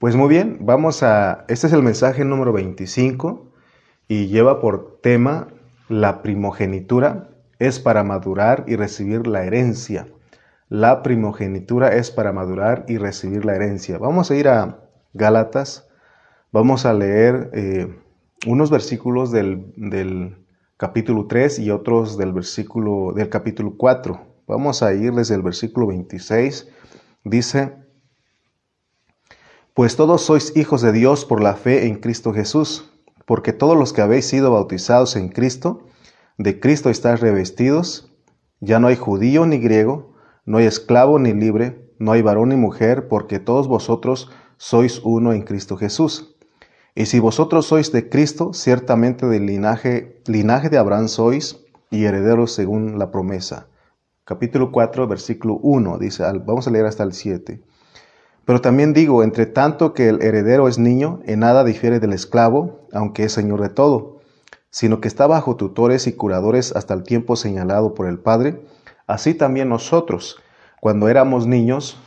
Pues muy bien, vamos a, este es el mensaje número 25 y lleva por tema la primogenitura es para madurar y recibir la herencia. La primogenitura es para madurar y recibir la herencia. Vamos a ir a Gálatas, vamos a leer eh, unos versículos del, del, capítulo 3 y otros del versículo del capítulo 4. Vamos a ir desde el versículo 26. Dice, pues todos sois hijos de Dios por la fe en Cristo Jesús, porque todos los que habéis sido bautizados en Cristo, de Cristo estáis revestidos, ya no hay judío ni griego, no hay esclavo ni libre, no hay varón ni mujer, porque todos vosotros sois uno en Cristo Jesús. Y si vosotros sois de Cristo, ciertamente del linaje, linaje de Abraham sois y herederos según la promesa. Capítulo 4, versículo 1, dice, vamos a leer hasta el 7. Pero también digo, entre tanto que el heredero es niño, en nada difiere del esclavo, aunque es señor de todo sino que está bajo tutores y curadores hasta el tiempo señalado por el Padre, así también nosotros, cuando éramos niños,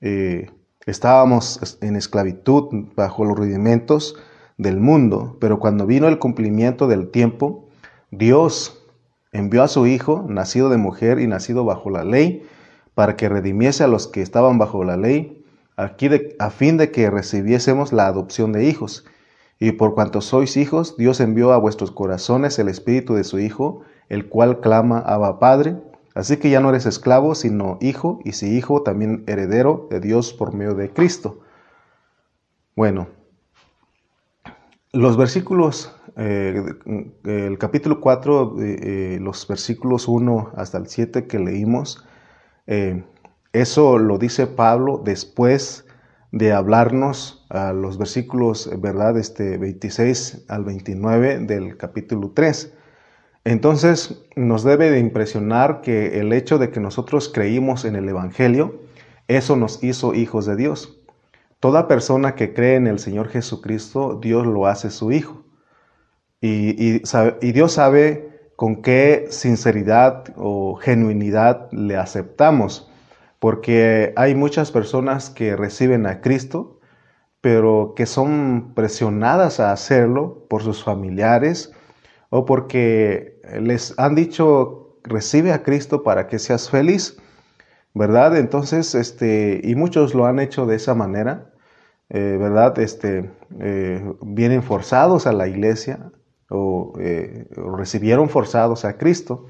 eh, estábamos en esclavitud bajo los rudimentos del mundo, pero cuando vino el cumplimiento del tiempo, Dios envió a su Hijo, nacido de mujer y nacido bajo la ley, para que redimiese a los que estaban bajo la ley, aquí a fin de que recibiésemos la adopción de hijos. Y por cuanto sois hijos, Dios envió a vuestros corazones el Espíritu de su Hijo, el cual clama Abba Padre. Así que ya no eres esclavo, sino hijo, y si hijo, también heredero de Dios por medio de Cristo. Bueno, los versículos, eh, el capítulo 4, eh, eh, los versículos 1 hasta el 7 que leímos, eso lo dice Pablo después de hablarnos a los versículos, ¿verdad? Este 26 al 29 del capítulo 3. Entonces nos debe de impresionar que el hecho de que nosotros creímos en el Evangelio, eso nos hizo hijos de Dios. Toda persona que cree en el Señor Jesucristo, Dios lo hace su hijo. Y Dios sabe con qué sinceridad o genuinidad le aceptamos porque hay muchas personas que reciben a Cristo, pero que son presionadas a hacerlo por sus familiares o porque les han dicho, recibe a Cristo para que seas feliz, ¿verdad? Entonces, este, y muchos lo han hecho de esa manera, eh, ¿verdad? Este, eh, vienen forzados a la iglesia o, eh, o recibieron forzados a Cristo.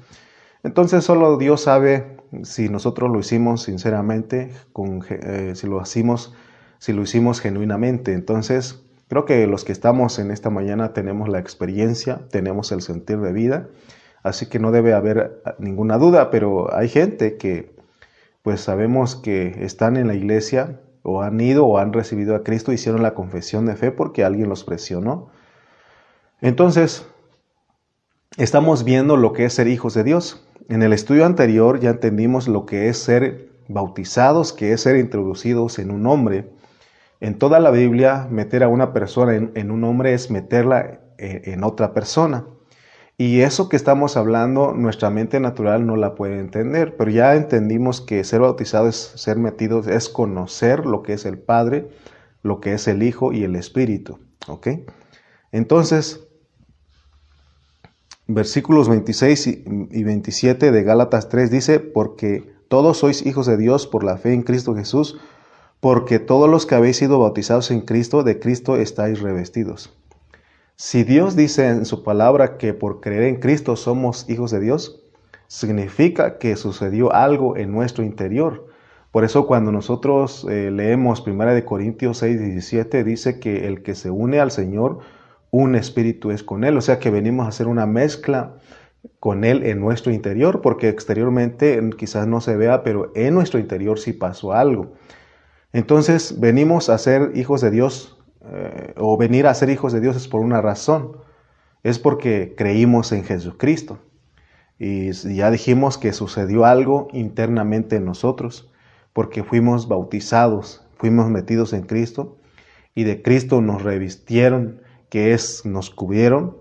Entonces solo Dios sabe si nosotros lo hicimos sinceramente, eh, si, lo hicimos, si lo hicimos genuinamente. Entonces, creo que los que estamos en esta mañana tenemos la experiencia, tenemos el sentir de vida, así que no debe haber ninguna duda, pero hay gente que pues sabemos que están en la iglesia o han ido o han recibido a Cristo, hicieron la confesión de fe porque alguien los presionó. Entonces, estamos viendo lo que es ser hijos de Dios. En el estudio anterior ya entendimos lo que es ser bautizados, que es ser introducidos en un hombre. En toda la Biblia, meter a una persona en, un hombre es meterla en, en otra persona. Y eso que estamos hablando, nuestra mente natural no la puede entender, pero ya entendimos que ser bautizado es ser metido, es conocer lo que es el Padre, lo que es el Hijo y el Espíritu. ¿Ok? Entonces, versículos 26 y 27 de Gálatas 3 dice, porque todos sois hijos de Dios por la fe en Cristo Jesús, porque todos los que habéis sido bautizados en Cristo, de Cristo estáis revestidos. Si Dios dice en su palabra que por creer en Cristo somos hijos de Dios, significa que sucedió algo en nuestro interior. Por eso cuando nosotros eh, leemos 1 Corintios 6, 17, dice que el que se une al Señor, un espíritu es con Él. O sea que venimos a hacer una mezcla con Él en nuestro interior, porque exteriormente quizás no se vea, pero en nuestro interior sí pasó algo. Entonces venimos a ser hijos de Dios, eh, o venir a ser hijos de Dios es por una razón, es porque creímos en Jesucristo. Y ya dijimos que sucedió algo internamente en nosotros, porque fuimos bautizados, fuimos metidos en Cristo, y de Cristo nos revistieron que es nos cubrieron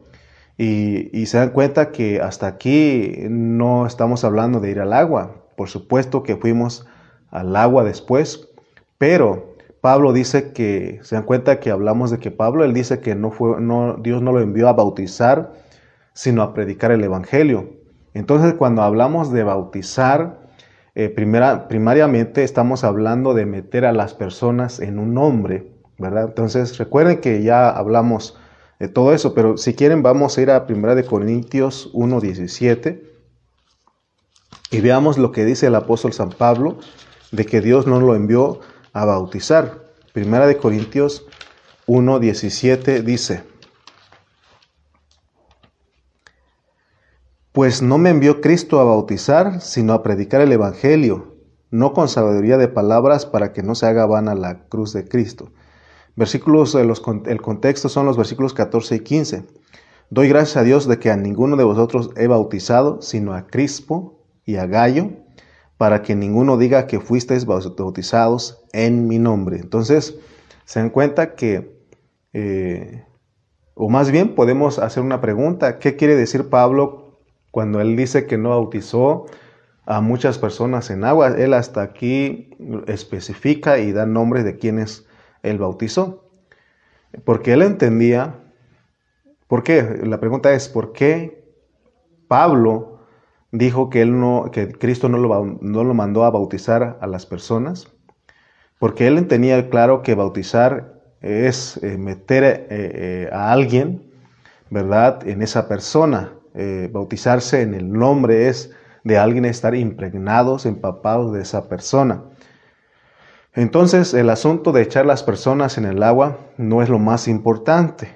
y, se dan cuenta que hasta aquí no estamos hablando de ir al agua. Por supuesto que fuimos al agua después, pero Pablo dice que, se dan cuenta que hablamos de que Pablo, él dice que no fue, no, Dios no lo envió a bautizar, sino a predicar el Evangelio. Entonces, cuando hablamos de bautizar, eh, primera, primariamente estamos hablando de meter a las personas en un nombre, Entonces, recuerden que ya hablamos de todo eso, pero si quieren vamos a ir a Primera de Corintios 1.17 y veamos lo que dice el apóstol San Pablo de que Dios no lo envió a bautizar. Primera de Corintios 1.17 dice, Pues no me envió Cristo a bautizar, sino a predicar el Evangelio, no con sabiduría de palabras para que no se haga vana la cruz de Cristo. Versículos, los, el contexto son los versículos 14 y 15. Doy gracias a Dios de que a ninguno de vosotros he bautizado, sino a Crispo y a Gallo, para que ninguno diga que fuisteis bautizados en mi nombre. Entonces, se dan cuenta que, eh, o más bien podemos hacer una pregunta, ¿qué quiere decir Pablo cuando él dice que no bautizó a muchas personas en agua, él hasta aquí especifica y da nombres de quienes él bautizó. Porque él entendía, ¿por qué? La pregunta es, ¿por qué Pablo dijo que, él no, que Cristo no lo, no lo mandó a bautizar a las personas? Porque él entendía claro que bautizar es eh, meter eh, eh, a alguien, ¿verdad?, en esa persona. Bautizarse en el nombre es de alguien estar impregnados, empapados de esa persona. Entonces, el asunto de echar las personas en el agua no es lo más importante.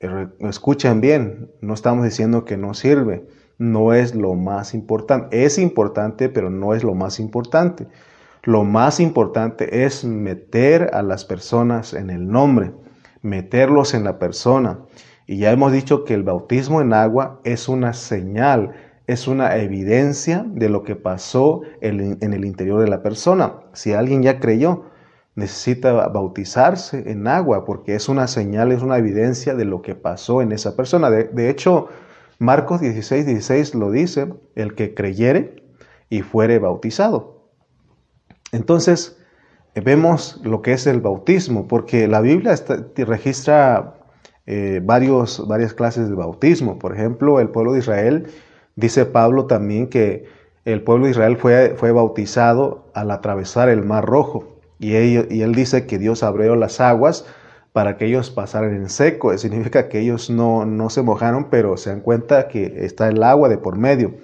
Eh, escuchen bien, no estamos diciendo que no sirve, no es lo más importante. Es importante, pero no es lo más importante. Lo más importante es meter a las personas en el nombre, meterlos en la persona. Y ya hemos dicho que el bautismo en agua es una señal, es una evidencia de lo que pasó en, el interior de la persona. Si alguien ya creyó, necesita bautizarse en agua porque es una señal, es una evidencia de lo que pasó en esa persona. De, hecho, Marcos 16, 16 lo dice, el que creyere y fuere bautizado. Entonces, vemos lo que es el bautismo, porque la Biblia registra eh, varios, varias clases de bautismo. Por ejemplo, el pueblo de Israel, dice Pablo también que el pueblo de Israel fue, fue bautizado al atravesar el mar rojo. Y, él dice que Dios abrió las aguas para que ellos pasaran en seco. Eso significa que ellos no, no se mojaron, pero se dan cuenta que está el agua de por medio.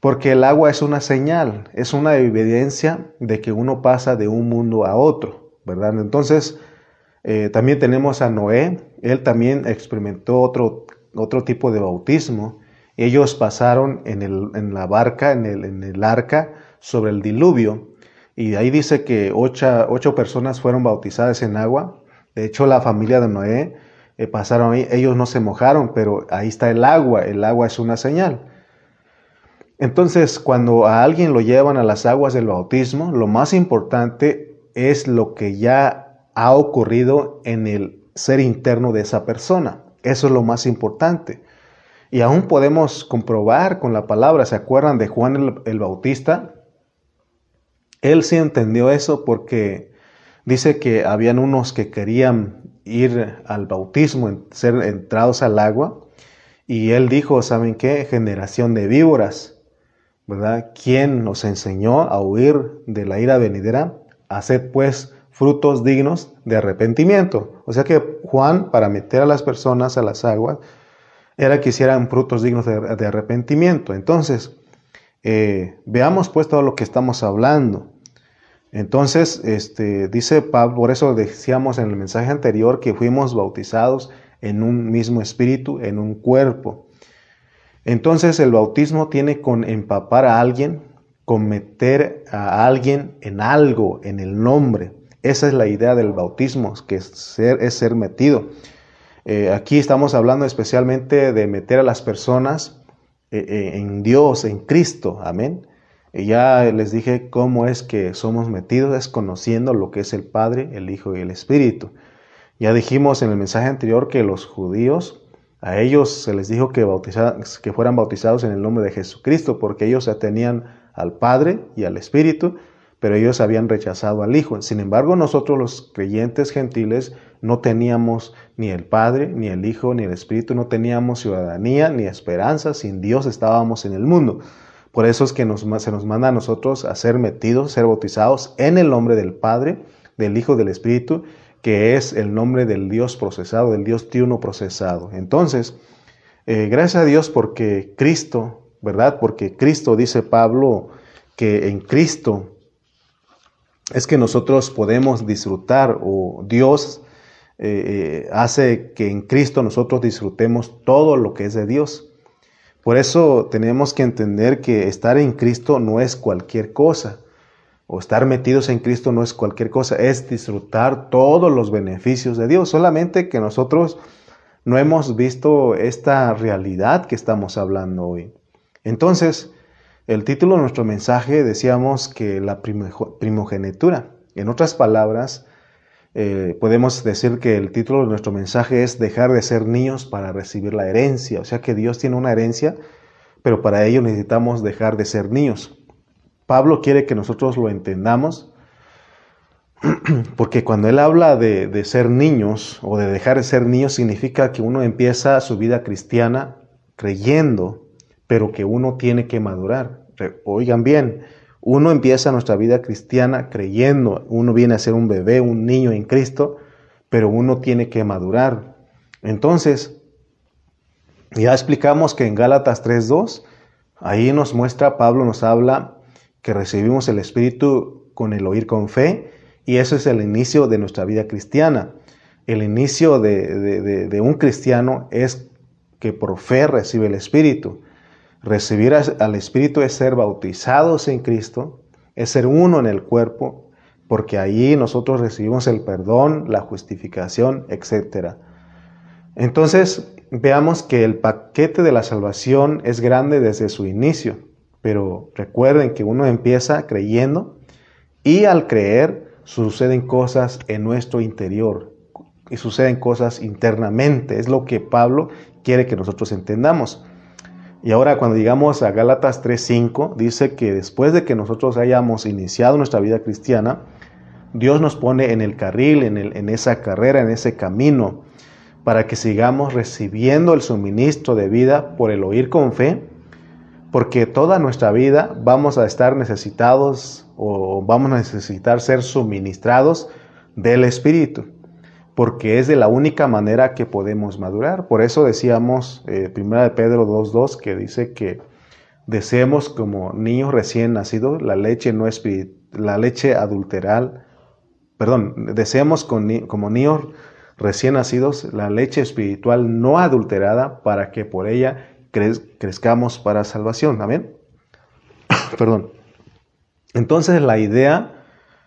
Porque el agua es una señal, es una evidencia de que uno pasa de un mundo a otro, ¿verdad? Entonces, eh, también tenemos a Noé, él también experimentó otro, otro tipo de bautismo. Ellos pasaron en, el, en la barca, en el, en el, arca, sobre el diluvio. Y ahí dice que ocho, ocho, personas fueron bautizadas en agua. De hecho, la familia de Noé eh, pasaron ahí. Ellos no se mojaron, pero ahí está el agua. El agua es una señal. Entonces, cuando a alguien lo llevan a las aguas del bautismo, lo más importante es lo que ya ha ocurrido en el ser interno de esa persona. Eso es lo más importante. Y aún podemos comprobar con la palabra, ¿se acuerdan de Juan el, Bautista? Él sí entendió eso porque dice que habían unos que querían ir al bautismo, ser entrados al agua, y él dijo, ¿saben qué? Generación de víboras, ¿verdad? ¿Quién nos enseñó a huir de la ira venidera? Haced pues frutos dignos de arrepentimiento. O sea que Juan, para meter a las personas a las aguas, era que hicieran frutos dignos de, arrepentimiento. Entonces, eh, veamos pues todo lo que estamos hablando. Entonces, este, dice Pablo, por eso decíamos en el mensaje anterior que fuimos bautizados en un mismo espíritu, en un cuerpo. Entonces el bautismo tiene con empapar a alguien, con meter a alguien en algo, en el nombre. Esa es la idea del bautismo, que ser, es ser metido. Eh, aquí estamos hablando especialmente de meter a las personas eh, eh, en Dios, en Cristo. Amén. ya les dije cómo es que somos metidos, es conociendo lo que es el Padre, el Hijo y el Espíritu. Ya dijimos en el mensaje anterior que los judíos, a ellos se les dijo que, que fueran bautizados en el nombre de Jesucristo, porque ellos ya tenían al Padre y al Espíritu, pero ellos habían rechazado al Hijo. Sin embargo, nosotros los creyentes gentiles no teníamos ni el Padre, ni el Hijo, ni el Espíritu, no teníamos ciudadanía, ni esperanza, sin Dios estábamos en el mundo. Por eso es que se nos manda a nosotros a ser metidos, ser bautizados en el nombre del Padre, del Hijo, del Espíritu, que es el nombre del Dios procesado, del Dios triuno procesado. Entonces, eh, gracias a Dios porque Cristo, ¿verdad? Porque Cristo, dice Pablo, que en Cristo es que nosotros podemos disfrutar o Dios eh, eh, hace que en Cristo nosotros disfrutemos todo lo que es de Dios. Por eso tenemos que entender que estar en Cristo no es cualquier cosa, o estar metidos en Cristo no es cualquier cosa, es disfrutar todos los beneficios de Dios, solamente que nosotros no hemos visto esta realidad que estamos hablando hoy. Entonces, el título de nuestro mensaje decíamos que la primogenitura. En otras palabras, eh, podemos decir que el título de nuestro mensaje es dejar de ser niños para recibir la herencia. O sea que Dios tiene una herencia, pero para ello necesitamos dejar de ser niños. Pablo quiere que nosotros lo entendamos, porque cuando él habla de, de ser niños o de dejar de ser niños, significa que uno empieza su vida cristiana creyendo pero que uno tiene que madurar. Oigan bien, uno empieza nuestra vida cristiana creyendo, uno viene a ser un bebé, un niño en Cristo, pero uno tiene que madurar. Entonces, ya explicamos que en Gálatas 3.2, ahí nos muestra, Pablo nos habla que recibimos el Espíritu con el oír con fe, y eso es el inicio de nuestra vida cristiana. El inicio de, de un cristiano es que por fe recibe el Espíritu. Recibir al Espíritu es ser bautizados en Cristo, es ser uno en el cuerpo, porque allí nosotros recibimos el perdón, la justificación, etc. Entonces, veamos que el paquete de la salvación es grande desde su inicio, pero recuerden que uno empieza creyendo y al creer suceden cosas en nuestro interior y suceden cosas internamente. Es lo que Pablo quiere que nosotros entendamos. Y ahora cuando llegamos a Gálatas 3:5, dice que después de que nosotros hayamos iniciado nuestra vida cristiana, Dios nos pone en el carril, en, el, en esa carrera, en ese camino, para que sigamos recibiendo el suministro de vida por el oír con fe, porque toda nuestra vida vamos a estar necesitados o vamos a necesitar ser suministrados del Espíritu porque es de la única manera que podemos madurar. Por eso decíamos, eh, primera de Pedro 2.2, que dice que deseemos como niños recién nacidos la leche no la leche adulteral, perdón, deseemos como niños recién nacidos la leche espiritual no adulterada para que por ella crezcamos para salvación. Amén. perdón. Entonces la idea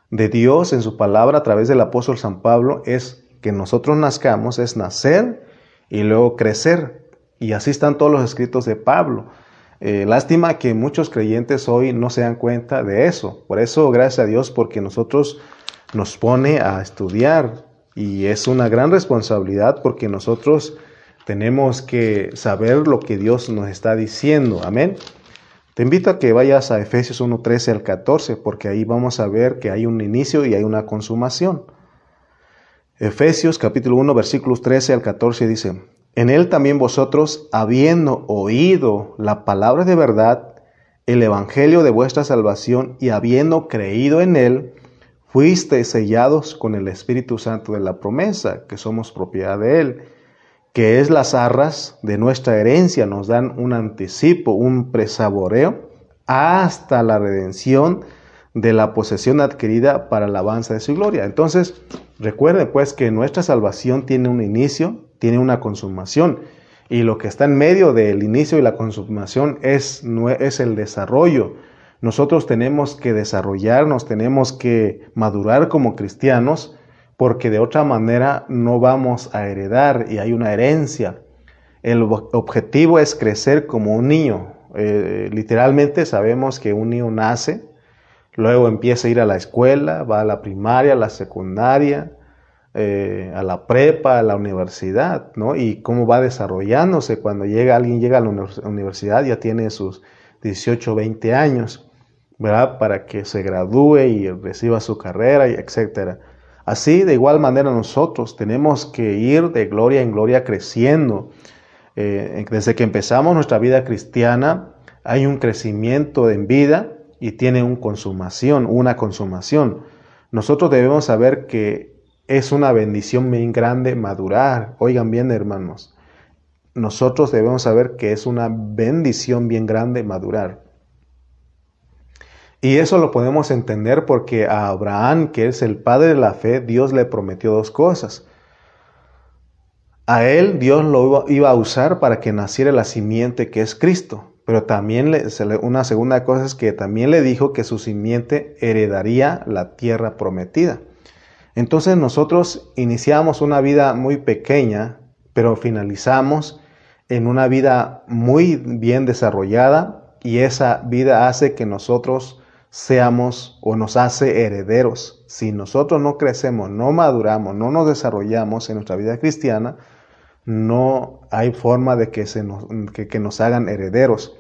de Dios en su palabra a través del apóstol San Pablo es que nosotros nazcamos es nacer y luego crecer. Y así están todos los escritos de Pablo. Eh, lástima que muchos creyentes hoy no se dan cuenta de eso. Por eso, gracias a Dios, porque nosotros nos pone a estudiar y es una gran responsabilidad porque nosotros tenemos que saber lo que Dios nos está diciendo. Amén. Te invito a que vayas a Efesios 1, 13 al 14 porque ahí vamos a ver que hay un inicio y hay una consumación. Efesios capítulo 1 versículos 13 al 14 dice, en él también vosotros, habiendo oído la palabra de verdad, el evangelio de vuestra salvación y habiendo creído en él, fuisteis sellados con el Espíritu Santo de la promesa, que somos propiedad de él, que es las arras de nuestra herencia, nos dan un anticipo, un presaboreo, hasta la redención de la posesión adquirida para la alabanza de su gloria. Entonces, recuerden pues que nuestra salvación tiene un inicio, tiene una consumación, y lo que está en medio del inicio y la consumación es, es el desarrollo. Nosotros tenemos que desarrollarnos, tenemos que madurar como cristianos, porque de otra manera no vamos a heredar y hay una herencia. El objetivo es crecer como un niño. Eh, literalmente sabemos que un niño nace, Luego empieza a ir a la escuela, va a la primaria, a la secundaria, eh, a la prepa, a la universidad, ¿no? Y cómo va desarrollándose. Cuando llega alguien llega a la universidad ya tiene sus 18, 20 años. ¿verdad? Para que se gradúe y reciba su carrera, etc. Así, de igual manera, nosotros tenemos que ir de gloria en gloria creciendo. Eh, desde que empezamos nuestra vida cristiana, hay un crecimiento en vida y tiene una consumación, una consumación. Nosotros debemos saber que es una bendición bien grande madurar. Oigan bien, hermanos. Nosotros debemos saber que es una bendición bien grande madurar. Y eso lo podemos entender porque a Abraham, que es el padre de la fe, Dios le prometió dos cosas. A él Dios lo iba a usar para que naciera la simiente que es Cristo. Pero también una segunda cosa es que también le dijo que su simiente heredaría la tierra prometida. Entonces nosotros iniciamos una vida muy pequeña, pero finalizamos en una vida muy bien desarrollada y esa vida hace que nosotros seamos o nos hace herederos. Si nosotros no crecemos, no maduramos, no nos desarrollamos en nuestra vida cristiana, no hay forma de que, se nos, que, nos hagan herederos.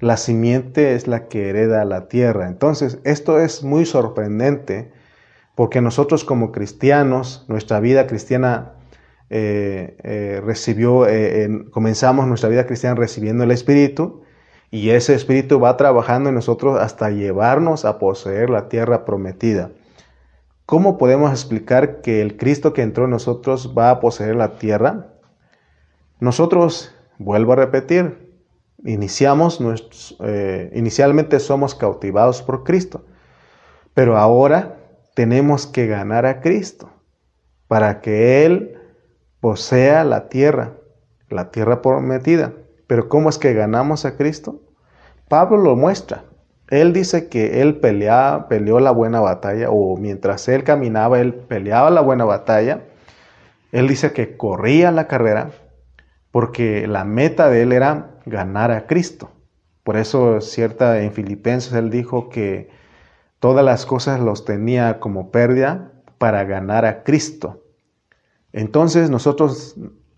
La simiente es la que hereda la tierra. Entonces, esto es muy sorprendente porque nosotros como cristianos, nuestra vida cristiana eh, eh, recibió, eh, comenzamos nuestra vida cristiana recibiendo el Espíritu, y ese espíritu va trabajando en nosotros hasta llevarnos a poseer la tierra prometida. ¿Cómo podemos explicar que el Cristo que entró en nosotros va a poseer la tierra? Nosotros, vuelvo a repetir, iniciamos eh, inicialmente somos cautivados por Cristo, pero ahora tenemos que ganar a Cristo para que Él posea la tierra, la tierra prometida. Pero ¿cómo es que ganamos a Cristo? Pablo lo muestra. Él dice que él peleó la buena batalla, o mientras él caminaba, él peleaba la buena batalla. Él dice que corría la carrera porque la meta de él era ganar a Cristo. Por eso, cierta en Filipenses, él dijo que todas las cosas los tenía como pérdida para ganar a Cristo. Entonces, nosotros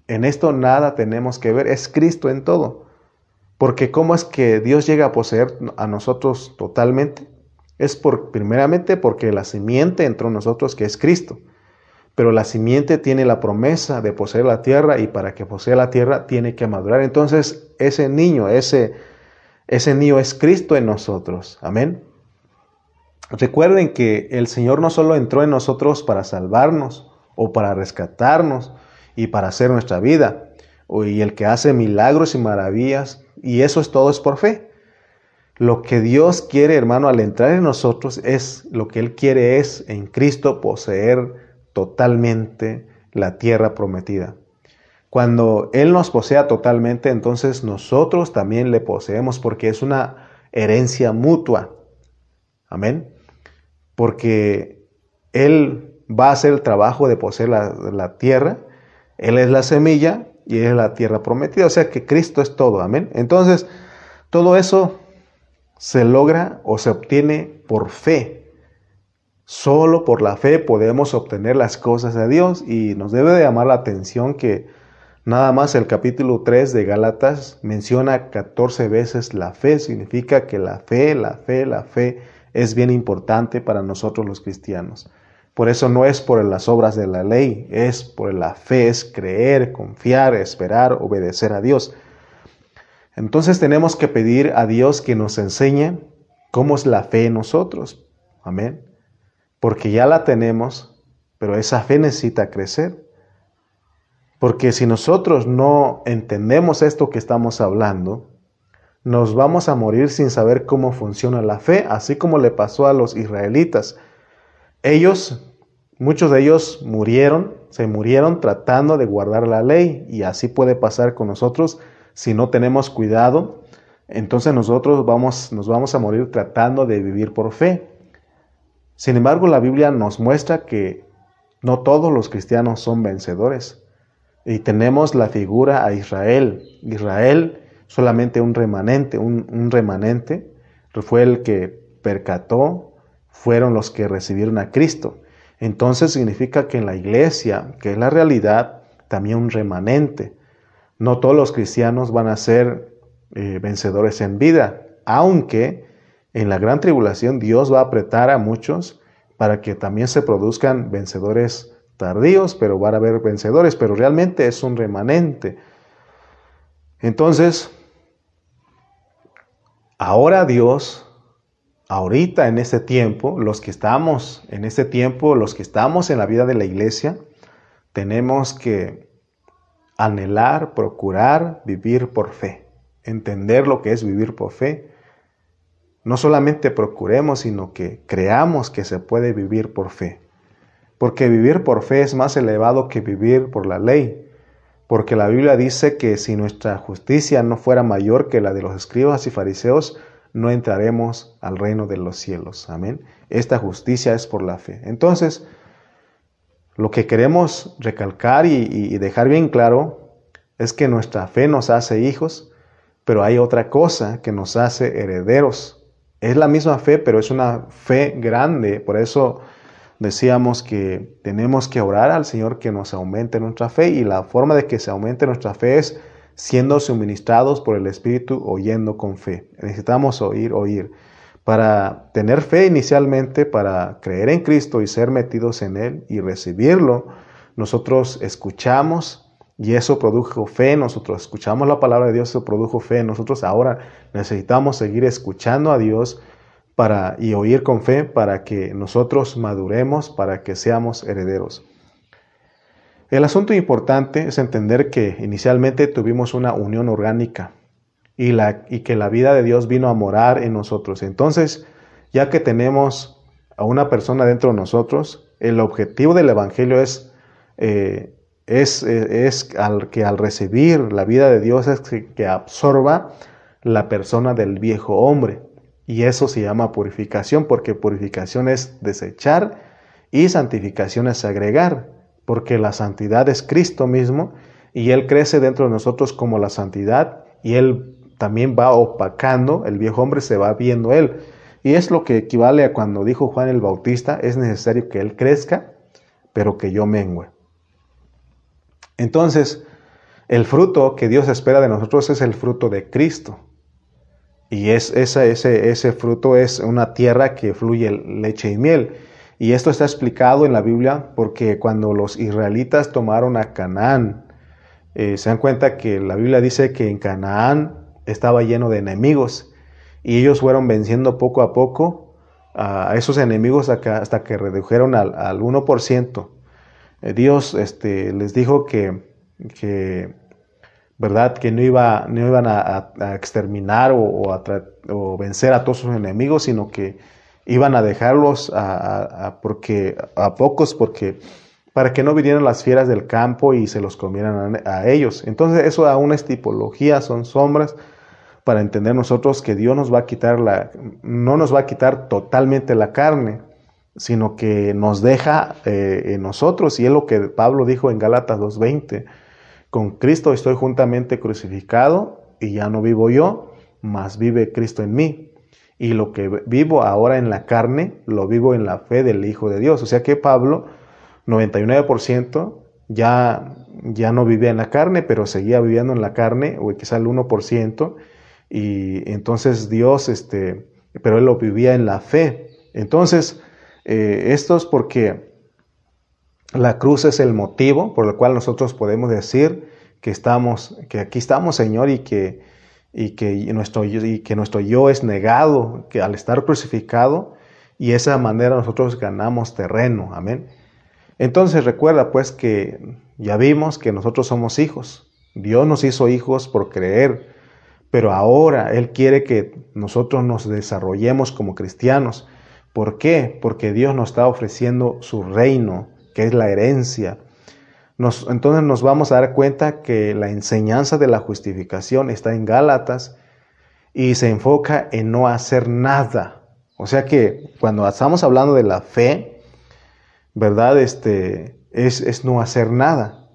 en esto nada tenemos que ver, es Cristo en todo. Porque ¿cómo es que Dios llega a poseer a nosotros totalmente? Es por, primeramente porque la simiente entró en nosotros, que es Cristo. Pero la simiente tiene la promesa de poseer la tierra y para que posea la tierra tiene que madurar. Entonces ese niño, ese, ese niño es Cristo en nosotros. Amén. Recuerden que el Señor no solo entró en nosotros para salvarnos o para rescatarnos, y para hacer nuestra vida. Y el que hace milagros y maravillas, y eso es todo, es por fe. Lo que Dios quiere, hermano, al entrar en nosotros es, lo que Él quiere es en Cristo poseer totalmente la tierra prometida. Cuando Él nos posea totalmente, entonces nosotros también le poseemos porque es una herencia mutua. Amén. Porque Él va a hacer el trabajo de poseer la, la tierra él es la semilla y es la tierra prometida. O sea que Cristo es todo. Amén. Entonces, todo eso se logra o se obtiene por fe. Solo por la fe podemos obtener las cosas de Dios y nos debe de llamar la atención que nada más el capítulo 3 de Gálatas menciona 14 veces la fe. Significa que la fe, la fe, la fe es bien importante para nosotros los cristianos. Por eso no es por las obras de la ley, es por la fe, es creer, confiar, esperar, obedecer a Dios. Entonces tenemos que pedir a Dios que nos enseñe cómo es la fe en nosotros. Amén. Porque ya la tenemos, pero esa fe necesita crecer. Porque si nosotros no entendemos esto que estamos hablando, nos vamos a morir sin saber cómo funciona la fe, así como le pasó a los israelitas. Ellos Muchos de ellos murieron, se murieron tratando de guardar la ley y así puede pasar con nosotros si no tenemos cuidado. Entonces nosotros vamos, nos vamos a morir tratando de vivir por fe. Sin embargo, la Biblia nos muestra que no todos los cristianos son vencedores. Y tenemos la figura a Israel. Israel, solamente un remanente, un, remanente, fue el que percató, fueron los que recibieron a Cristo entonces significa que en la iglesia, que es la realidad, también un remanente. No todos los cristianos van a ser eh, vencedores en vida, aunque En la gran tribulación Dios va a apretar a muchos para que también se produzcan vencedores tardíos, pero van a haber vencedores, pero realmente es un remanente. Entonces, ahora Dios, ahorita en este tiempo, los que estamos en este tiempo, los que estamos en la vida de la iglesia, tenemos que anhelar, procurar vivir por fe, entender lo que es vivir por fe. No solamente procuremos, sino que creamos que se puede vivir por fe. Porque vivir por fe es más elevado que vivir por la ley. Porque la Biblia dice que si nuestra justicia no fuera mayor que la de los escribas y fariseos, no entraremos al reino de los cielos. Amén. Esta justicia es por la fe. Entonces, lo que queremos recalcar y, dejar bien claro es que nuestra fe nos hace hijos, pero hay otra cosa que nos hace herederos. Es la misma fe, pero es una fe grande. Por eso decíamos que tenemos que orar al Señor que nos aumente nuestra fe y la forma de que se aumente nuestra fe es siendo suministrados por el Espíritu oyendo con fe. Necesitamos oír, oír. Para tener fe inicialmente, para creer en Cristo y ser metidos en Él y recibirlo, nosotros escuchamos y eso produjo fe, nosotros escuchamos la palabra de Dios, eso produjo fe, nosotros ahora necesitamos seguir escuchando a Dios para, y oír con fe para que nosotros maduremos, para que seamos herederos. El asunto importante es entender que inicialmente tuvimos una unión orgánica y, la, y que la vida de Dios vino a morar en nosotros. Entonces, ya que tenemos a una persona dentro de nosotros, el objetivo del Evangelio es, eh, es, eh, es al, que al recibir la vida de Dios es que, absorba la persona del viejo hombre. Y eso se llama purificación, porque purificación es desechar y santificación es agregar, porque la santidad es Cristo mismo y Él crece dentro de nosotros como la santidad y Él también va opacando, el viejo hombre se va viendo él. Y es lo que equivale a cuando dijo Juan el Bautista, es necesario que él crezca, pero que yo mengüe. Entonces, el fruto que Dios espera de nosotros es el fruto de Cristo. Y es, ese, ese fruto es una tierra que fluye leche y miel. Y esto está explicado en la Biblia porque cuando los israelitas tomaron a Canaán, eh, se dan cuenta que la Biblia dice que en Canaán estaba lleno de enemigos y ellos fueron venciendo poco a poco a esos enemigos hasta que redujeron al, 1%. Eh, Dios este, les dijo que, que, ¿verdad? que no, iba, no iban a, exterminar o, o, vencer a todos sus enemigos, sino que iban a dejarlos a, porque, a pocos porque para que no vinieran las fieras del campo y se los comieran a, ellos. Entonces eso aún es tipología, son sombras para entender nosotros que Dios nos va a quitar la, no nos va a quitar totalmente la carne, sino que nos deja eh, en nosotros. Y es lo que Pablo dijo en Gálatas 2.20. Con Cristo estoy juntamente crucificado y ya no vivo yo, mas vive Cristo en mí. Y lo que vivo ahora en la carne, lo vivo en la fe del Hijo de Dios. O sea que Pablo, 99%, ya, ya no vivía en la carne, pero seguía viviendo en la carne, o quizá el 1%, y entonces Dios, este, pero él lo vivía en la fe. Entonces, eh, esto es porque la cruz es el motivo por el cual nosotros podemos decir que estamos, que aquí estamos, Señor, y que, y que, nuestro, y que nuestro yo es negado, que al estar crucificado, y de esa manera nosotros ganamos terreno. Amén. Entonces recuerda pues que ya vimos que nosotros somos hijos. Dios nos hizo hijos por creer pero ahora Él quiere que nosotros nos desarrollemos como cristianos. ¿Por qué? Porque Dios nos está ofreciendo su reino, que es la herencia. entonces nos vamos a dar cuenta que la enseñanza de la justificación está en Gálatas y se enfoca en no hacer nada. O sea que cuando estamos hablando de la fe, ¿verdad? Este, es, es no hacer nada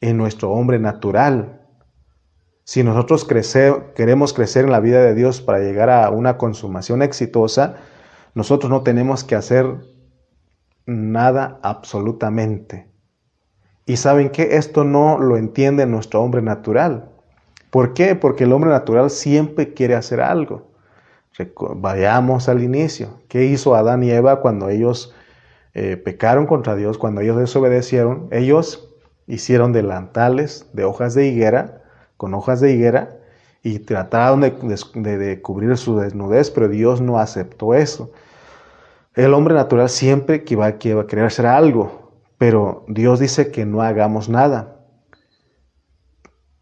en nuestro hombre natural, si nosotros queremos crecer en la vida de Dios para llegar a una consumación exitosa, nosotros no tenemos que hacer nada absolutamente. Y saben que esto no lo entiende nuestro hombre natural. ¿Por qué? Porque el hombre natural siempre quiere hacer algo. Vayamos al inicio. ¿Qué hizo Adán y Eva cuando ellos eh, pecaron contra Dios, cuando ellos desobedecieron? Ellos hicieron delantales de hojas de higuera, con hojas de higuera, y trataron de, cubrir su desnudez, pero Dios no aceptó eso. El hombre natural siempre que va, a querer hacer algo, pero Dios dice que no hagamos nada.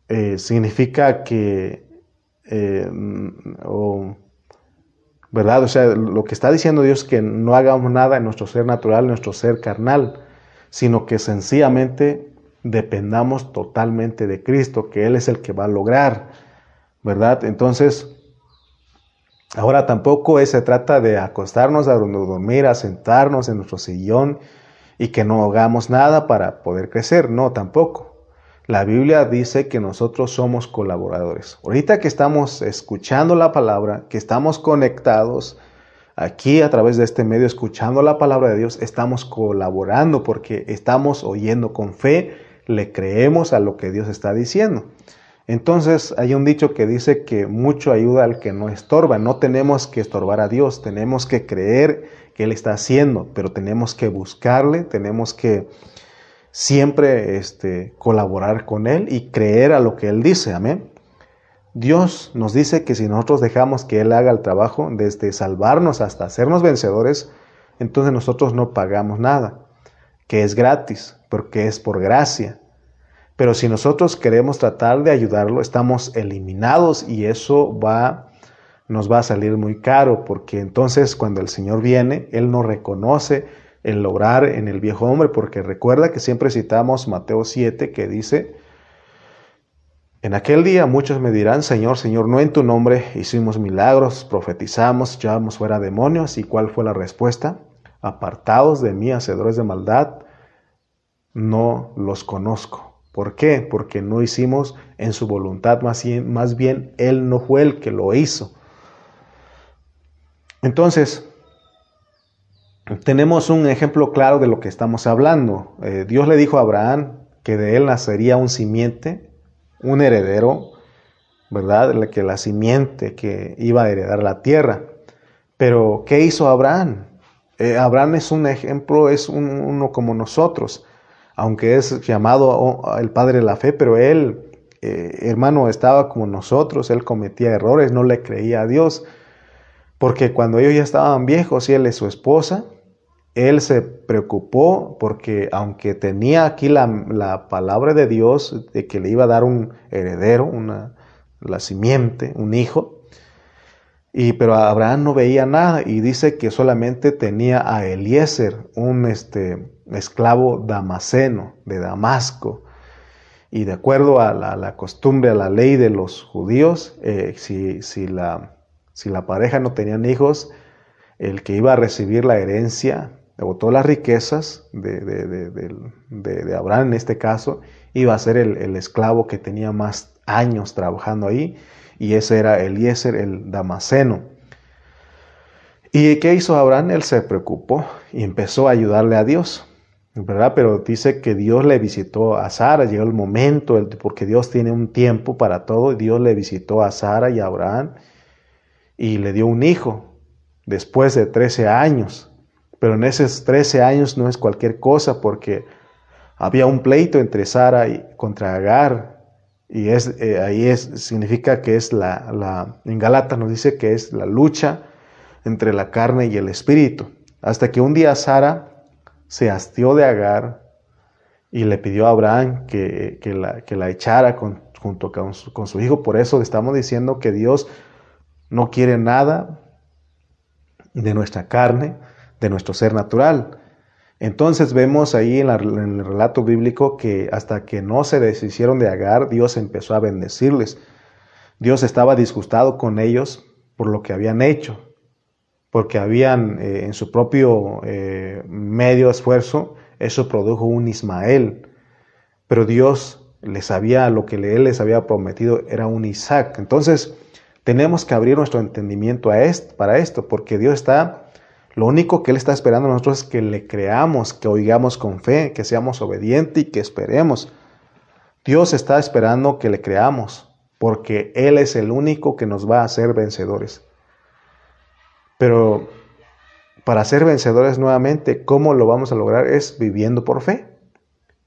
Eh, significa que, eh, ¿verdad? O sea, lo que está diciendo Dios es que no hagamos nada en nuestro ser natural, en nuestro ser carnal, sino que sencillamente dependamos totalmente de Cristo, que Él es el que va a lograr, ¿verdad? Entonces, ahora tampoco se trata de acostarnos a dormir, a sentarnos en nuestro sillón y que no hagamos nada para poder crecer, no, tampoco. La Biblia dice que nosotros somos colaboradores. Ahorita que estamos escuchando la palabra, que estamos conectados aquí a través de este medio, escuchando la palabra de Dios, estamos colaborando porque estamos oyendo con fe le creemos a lo que Dios está diciendo. Entonces hay un dicho que dice que mucho ayuda al que no estorba. No tenemos que estorbar a Dios, tenemos que creer que Él está haciendo, pero tenemos que buscarle, tenemos que siempre este, colaborar con Él y creer a lo que Él dice. Amén. Dios nos dice que si nosotros dejamos que Él haga el trabajo, desde salvarnos hasta hacernos vencedores, entonces nosotros no pagamos nada, que es gratis porque es por gracia. Pero si nosotros queremos tratar de ayudarlo, estamos eliminados y eso va, nos va a salir muy caro, porque entonces cuando el Señor viene, Él no reconoce el lograr en el viejo hombre, porque recuerda que siempre citamos Mateo 7 que dice, en aquel día muchos me dirán, Señor, Señor, no en tu nombre hicimos milagros, profetizamos, llevamos fuera demonios, ¿y cuál fue la respuesta? Apartados de mí, hacedores de maldad, no los conozco. ¿Por qué? Porque no hicimos en su voluntad, más bien, Él no fue el que lo hizo. Entonces, tenemos un ejemplo claro de lo que estamos hablando. Eh, Dios le dijo a Abraham que de él nacería un simiente, un heredero, ¿verdad? Que la simiente que iba a heredar la tierra. Pero, ¿qué hizo Abraham? Eh, Abraham es un ejemplo, es uno como nosotros aunque es llamado el padre de la fe, pero él, eh, hermano, estaba como nosotros, él cometía errores, no le creía a Dios, porque cuando ellos ya estaban viejos y él es su esposa, él se preocupó porque aunque tenía aquí la, palabra de Dios de que le iba a dar un heredero, una, la simiente, un hijo, y, pero Abraham no veía nada y dice que solamente tenía a Eliezer, un, este, esclavo damaseno de Damasco. Y de acuerdo a la, costumbre, a la ley de los judíos, eh, si, si, la, si la pareja no tenían hijos, el que iba a recibir la herencia o todas las riquezas de, de, Abraham en este caso, iba a ser el, esclavo que tenía más años trabajando ahí, y ese era Eliezer el Damaseno. ¿Y qué hizo Abraham? Él se preocupó y empezó a ayudarle a Dios. ¿verdad? Pero dice que Dios le visitó a Sara, llegó el momento, porque Dios tiene un tiempo para todo, y Dios le visitó a Sara y a Abraham y le dio un hijo después de 13 años. Pero en esos 13 años no es cualquier cosa porque había un pleito entre Sara y contra Agar y es, eh, ahí es, significa que es la, en Galata nos dice que es la lucha entre la carne y el espíritu. Hasta que un día Sara se hastió de Agar y le pidió a Abraham que, la, que la, echara junto con su, con su, hijo. Por eso estamos diciendo que Dios no quiere nada de nuestra carne, de nuestro ser natural. Entonces vemos ahí en, el relato bíblico que hasta que no se deshicieron de Agar, Dios empezó a bendecirles. Dios estaba disgustado con ellos por lo que habían hecho porque habían eh, en su propio eh, medio esfuerzo, eso produjo un Ismael. Pero Dios les había, lo que Él les había prometido era un Isaac. Entonces, tenemos que abrir nuestro entendimiento a esto, para esto, porque Dios está, lo único que Él está esperando nosotros es que le creamos, que oigamos con fe, que seamos obedientes y que esperemos. Dios está esperando que le creamos, porque Él es el único que nos va a hacer vencedores. Pero para ser vencedores nuevamente, ¿cómo lo vamos a lograr? Es viviendo por fe.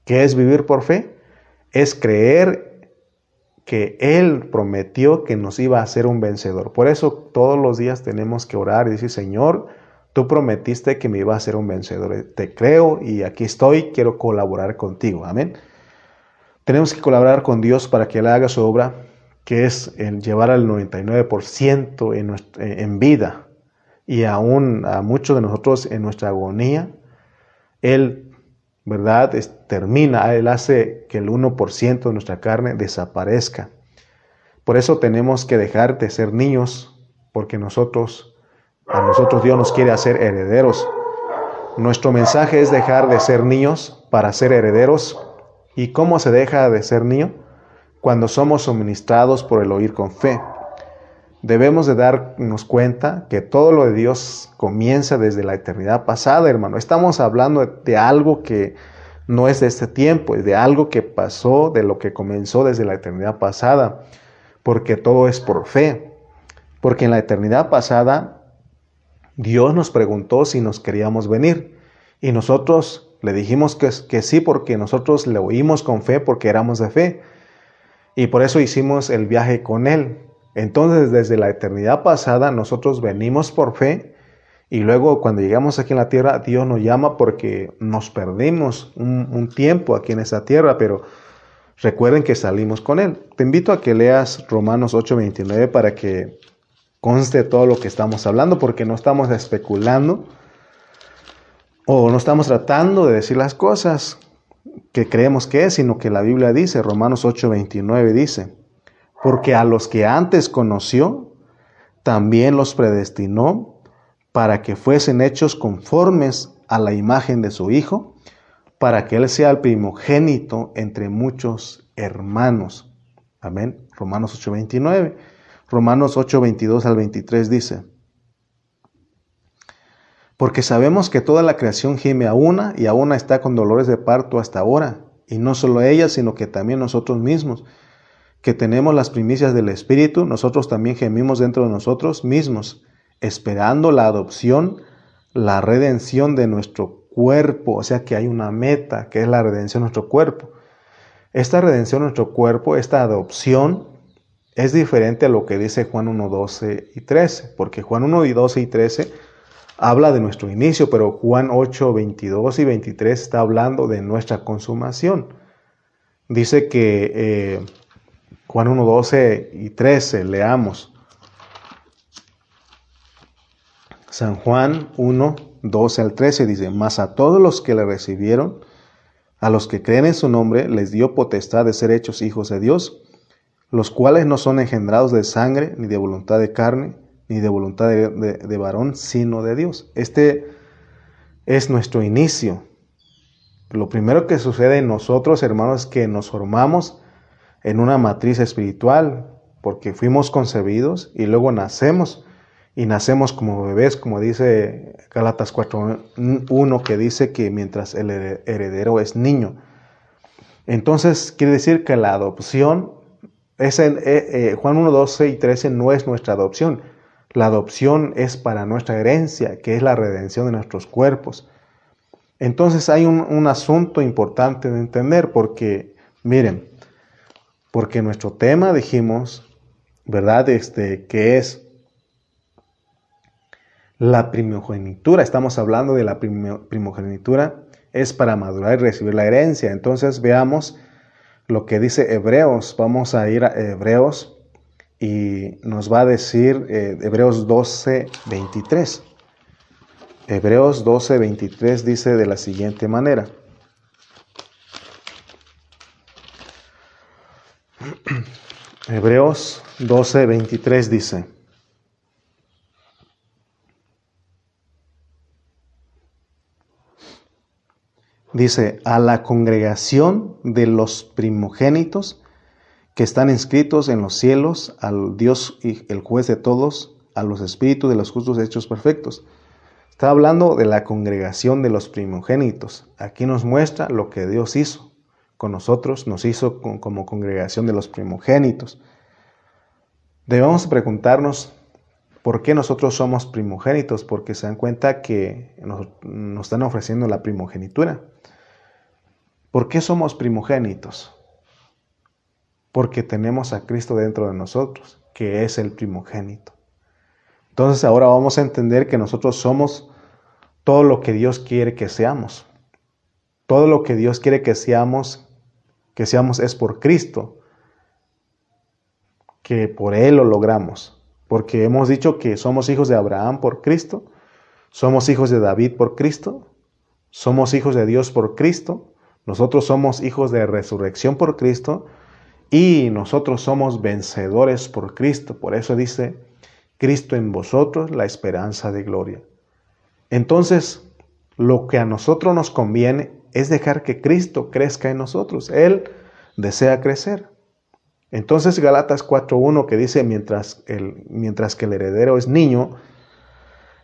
¿Qué es vivir por fe? Es creer que Él prometió que nos iba a hacer un vencedor. Por eso todos los días tenemos que orar y decir, Señor, tú prometiste que me iba a hacer un vencedor. Te creo y aquí estoy, quiero colaborar contigo. Amén. Tenemos que colaborar con Dios para que Él haga su obra, que es el llevar al 99% en, en vida y aún a muchos de nosotros en nuestra agonía. Él ¿verdad? termina, Él hace que el 1% de nuestra carne desaparezca. Por eso tenemos que dejar de ser niños, porque nosotros, a nosotros Dios nos quiere hacer herederos. Nuestro mensaje es dejar de ser niños para ser herederos. ¿Y cómo se deja de ser niño? Cuando somos suministrados por el oír con fe debemos de darnos cuenta que todo lo de Dios comienza desde la eternidad pasada, hermano. Estamos hablando de algo que no es de este tiempo, es de algo que pasó, de lo que comenzó desde la eternidad pasada, porque todo es por fe. Porque en la eternidad pasada Dios nos preguntó si nos queríamos venir y nosotros le dijimos que, que sí porque nosotros le oímos con fe porque éramos de fe. Y por eso hicimos el viaje con Él. Entonces, desde la eternidad pasada, nosotros venimos por fe y luego cuando llegamos aquí en la tierra, Dios nos llama porque nos perdimos un, tiempo aquí en esa tierra, pero recuerden que salimos con Él. Te invito a que leas Romanos 8:29 para que conste todo lo que estamos hablando, porque no estamos especulando o no estamos tratando de decir las cosas que creemos que es, sino que la Biblia dice, Romanos 8:29 dice, porque a los que antes conoció, también los predestinó para que fuesen hechos conformes a la imagen de su Hijo, para que Él sea el primogénito entre muchos hermanos. Amén. Romanos 8:29. Romanos 8:22 al 23 dice, porque sabemos que toda la creación gime a una y a una está con dolores de parto hasta ahora, y no solo ella, sino que también nosotros mismos que tenemos las primicias del Espíritu, nosotros también gemimos dentro de nosotros mismos, esperando la adopción, la redención de nuestro cuerpo, o sea que hay una meta, que es la redención de nuestro cuerpo. Esta redención de nuestro cuerpo, esta adopción, es diferente a lo que dice Juan 1, 12 y 13, porque Juan 1, 12 y 13 habla de nuestro inicio, pero Juan 8, 22 y 23 está hablando de nuestra consumación. Dice que... Eh, Juan 1, 12 y 13, leamos. San Juan 1, 12 al 13 dice, mas a todos los que le recibieron, a los que creen en su nombre, les dio potestad de ser hechos hijos de Dios, los cuales no son engendrados de sangre, ni de voluntad de carne, ni de voluntad de, de varón, sino de Dios. Este es nuestro inicio. Lo primero que sucede en nosotros, hermanos, es que nos formamos en una matriz espiritual, porque fuimos concebidos y luego nacemos, y nacemos como bebés, como dice Gálatas 4.1, que dice que mientras el heredero es niño. Entonces quiere decir que la adopción, eh, eh, Juan 1, 12 y 13 no es nuestra adopción. La adopción es para nuestra herencia, que es la redención de nuestros cuerpos. Entonces hay un, un asunto importante de entender porque, miren, porque nuestro tema, dijimos, ¿verdad? Este, que es la primogenitura. Estamos hablando de la primogenitura. Es para madurar y recibir la herencia. Entonces veamos lo que dice Hebreos. Vamos a ir a Hebreos y nos va a decir eh, Hebreos 12, 23. Hebreos 12, 23 dice de la siguiente manera. Hebreos 12, 23 dice, dice, a la congregación de los primogénitos que están inscritos en los cielos, al Dios y el juez de todos, a los espíritus de los justos hechos perfectos. Está hablando de la congregación de los primogénitos. Aquí nos muestra lo que Dios hizo con nosotros, nos hizo como congregación de los primogénitos. Debemos preguntarnos ¿Por qué nosotros somos primogénitos? Porque se dan cuenta que nos, nos están ofreciendo la primogenitura. ¿Por qué somos primogénitos? Porque tenemos a Cristo dentro de nosotros, que es el primogénito. Entonces ahora vamos a entender que nosotros somos todo lo que Dios quiere que seamos. Todo lo que Dios quiere que seamos, que seamos es por Cristo, que por Él lo logramos. Porque hemos dicho que somos hijos de Abraham por Cristo, somos hijos de David por Cristo, somos hijos de Dios por Cristo, nosotros somos hijos de resurrección por Cristo y nosotros somos vencedores por Cristo. Por eso dice, Cristo en vosotros, la esperanza de gloria. Entonces, lo que a nosotros nos conviene es dejar que Cristo crezca en nosotros. Él desea crecer. Entonces Galatas 4.1 que dice, mientras, el, mientras que el heredero es niño,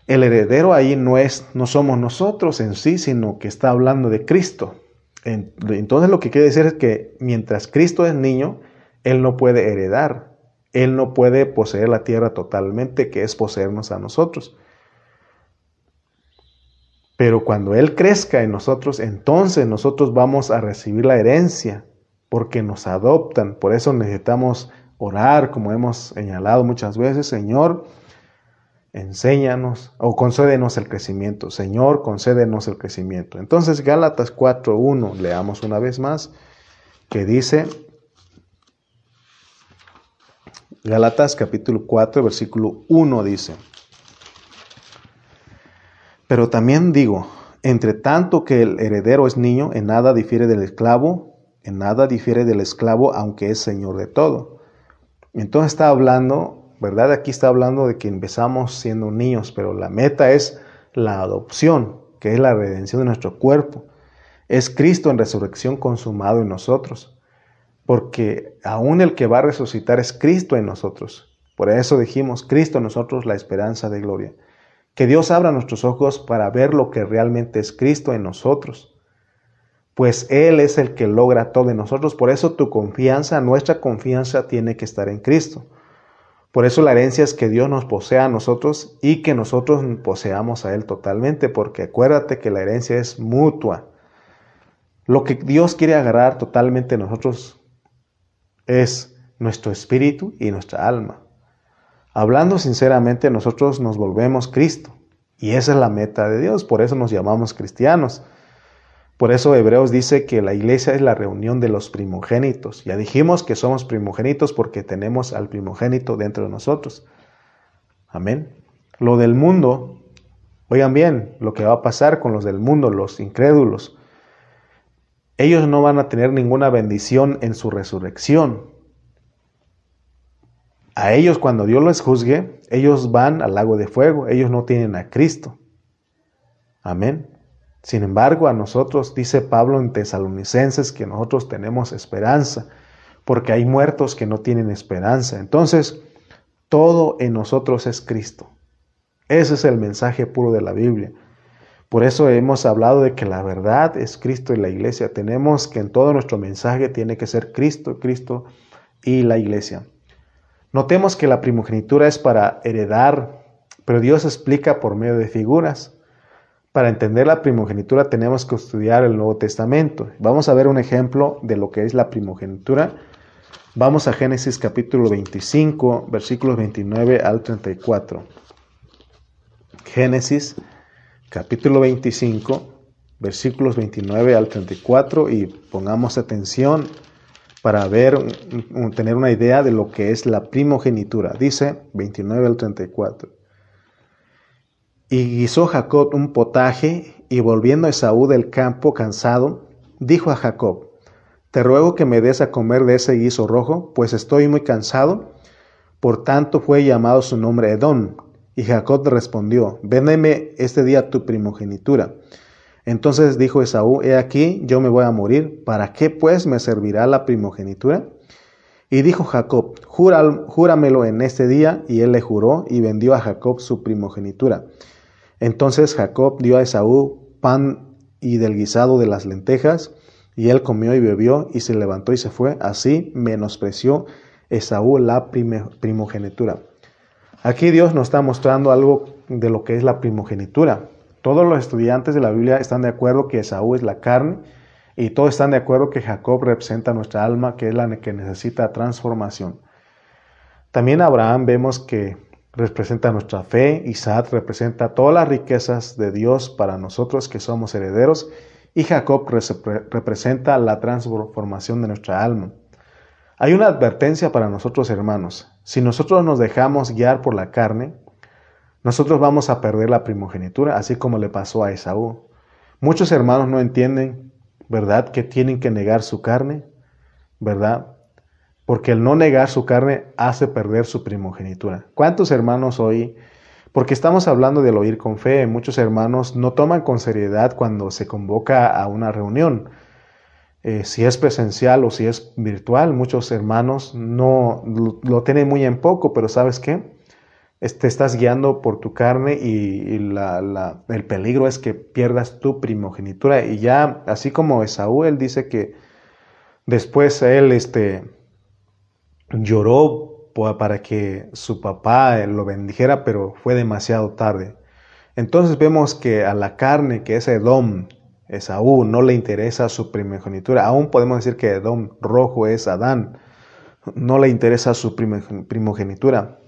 el heredero ahí no, es, no somos nosotros en sí, sino que está hablando de Cristo. Entonces lo que quiere decir es que mientras Cristo es niño, Él no puede heredar, Él no puede poseer la tierra totalmente, que es poseernos a nosotros. Pero cuando Él crezca en nosotros, entonces nosotros vamos a recibir la herencia, porque nos adoptan. Por eso necesitamos orar, como hemos señalado muchas veces, Señor, enséñanos o concédenos el crecimiento. Señor, concédenos el crecimiento. Entonces Gálatas 4.1, leamos una vez más, que dice, Gálatas capítulo 4, versículo 1 dice, pero también digo, entre tanto que el heredero es niño, en nada difiere del esclavo, en nada difiere del esclavo, aunque es señor de todo. Entonces está hablando, ¿verdad? Aquí está hablando de que empezamos siendo niños, pero la meta es la adopción, que es la redención de nuestro cuerpo. Es Cristo en resurrección consumado en nosotros, porque aún el que va a resucitar es Cristo en nosotros. Por eso dijimos, Cristo en nosotros la esperanza de gloria. Que Dios abra nuestros ojos para ver lo que realmente es Cristo en nosotros. Pues Él es el que logra todo en nosotros. Por eso tu confianza, nuestra confianza tiene que estar en Cristo. Por eso la herencia es que Dios nos posea a nosotros y que nosotros poseamos a Él totalmente, porque acuérdate que la herencia es mutua. Lo que Dios quiere agarrar totalmente en nosotros es nuestro espíritu y nuestra alma. Hablando sinceramente, nosotros nos volvemos Cristo. Y esa es la meta de Dios, por eso nos llamamos cristianos. Por eso Hebreos dice que la iglesia es la reunión de los primogénitos. Ya dijimos que somos primogénitos porque tenemos al primogénito dentro de nosotros. Amén. Lo del mundo, oigan bien, lo que va a pasar con los del mundo, los incrédulos. Ellos no van a tener ninguna bendición en su resurrección. A ellos cuando Dios les juzgue, ellos van al lago de fuego, ellos no tienen a Cristo. Amén. Sin embargo, a nosotros, dice Pablo en Tesalonicenses, que nosotros tenemos esperanza, porque hay muertos que no tienen esperanza. Entonces, todo en nosotros es Cristo. Ese es el mensaje puro de la Biblia. Por eso hemos hablado de que la verdad es Cristo y la iglesia. Tenemos que en todo nuestro mensaje tiene que ser Cristo, Cristo y la iglesia. Notemos que la primogenitura es para heredar, pero Dios explica por medio de figuras. Para entender la primogenitura tenemos que estudiar el Nuevo Testamento. Vamos a ver un ejemplo de lo que es la primogenitura. Vamos a Génesis capítulo 25, versículos 29 al 34. Génesis capítulo 25, versículos 29 al 34 y pongamos atención para ver, tener una idea de lo que es la primogenitura. Dice 29 al 34. Y guisó Jacob un potaje y volviendo Esaú del campo cansado, dijo a Jacob, te ruego que me des a comer de ese guiso rojo, pues estoy muy cansado. Por tanto fue llamado su nombre Edom. Y Jacob respondió, véndeme este día tu primogenitura. Entonces dijo Esaú, he aquí, yo me voy a morir, ¿para qué pues me servirá la primogenitura? Y dijo Jacob, júramelo en este día, y él le juró, y vendió a Jacob su primogenitura. Entonces Jacob dio a Esaú pan y del guisado de las lentejas, y él comió y bebió, y se levantó y se fue. Así menospreció Esaú la primogenitura. Aquí Dios nos está mostrando algo de lo que es la primogenitura. Todos los estudiantes de la Biblia están de acuerdo que Esaú es la carne y todos están de acuerdo que Jacob representa nuestra alma, que es la que necesita transformación. También Abraham vemos que representa nuestra fe, Isaac representa todas las riquezas de Dios para nosotros que somos herederos y Jacob representa la transformación de nuestra alma. Hay una advertencia para nosotros hermanos. Si nosotros nos dejamos guiar por la carne, nosotros vamos a perder la primogenitura, así como le pasó a Esaú. Muchos hermanos no entienden, ¿verdad?, que tienen que negar su carne, ¿verdad? Porque el no negar su carne hace perder su primogenitura. ¿Cuántos hermanos hoy, porque estamos hablando del oír con fe, muchos hermanos no toman con seriedad cuando se convoca a una reunión? Eh, si es presencial o si es virtual, muchos hermanos no lo, tienen muy en poco, pero ¿sabes qué? Te estás guiando por tu carne y, el peligro es que pierdas tu primogenitura. Y ya, así como Esaú, él dice que después él este, lloró para que su papá lo bendijera, pero fue demasiado tarde. Entonces vemos que a la carne, que es Edom, Esaú no le interesa su primogenitura. Aún podemos decir que Edom rojo es Adán. No le interesa su primogenitura.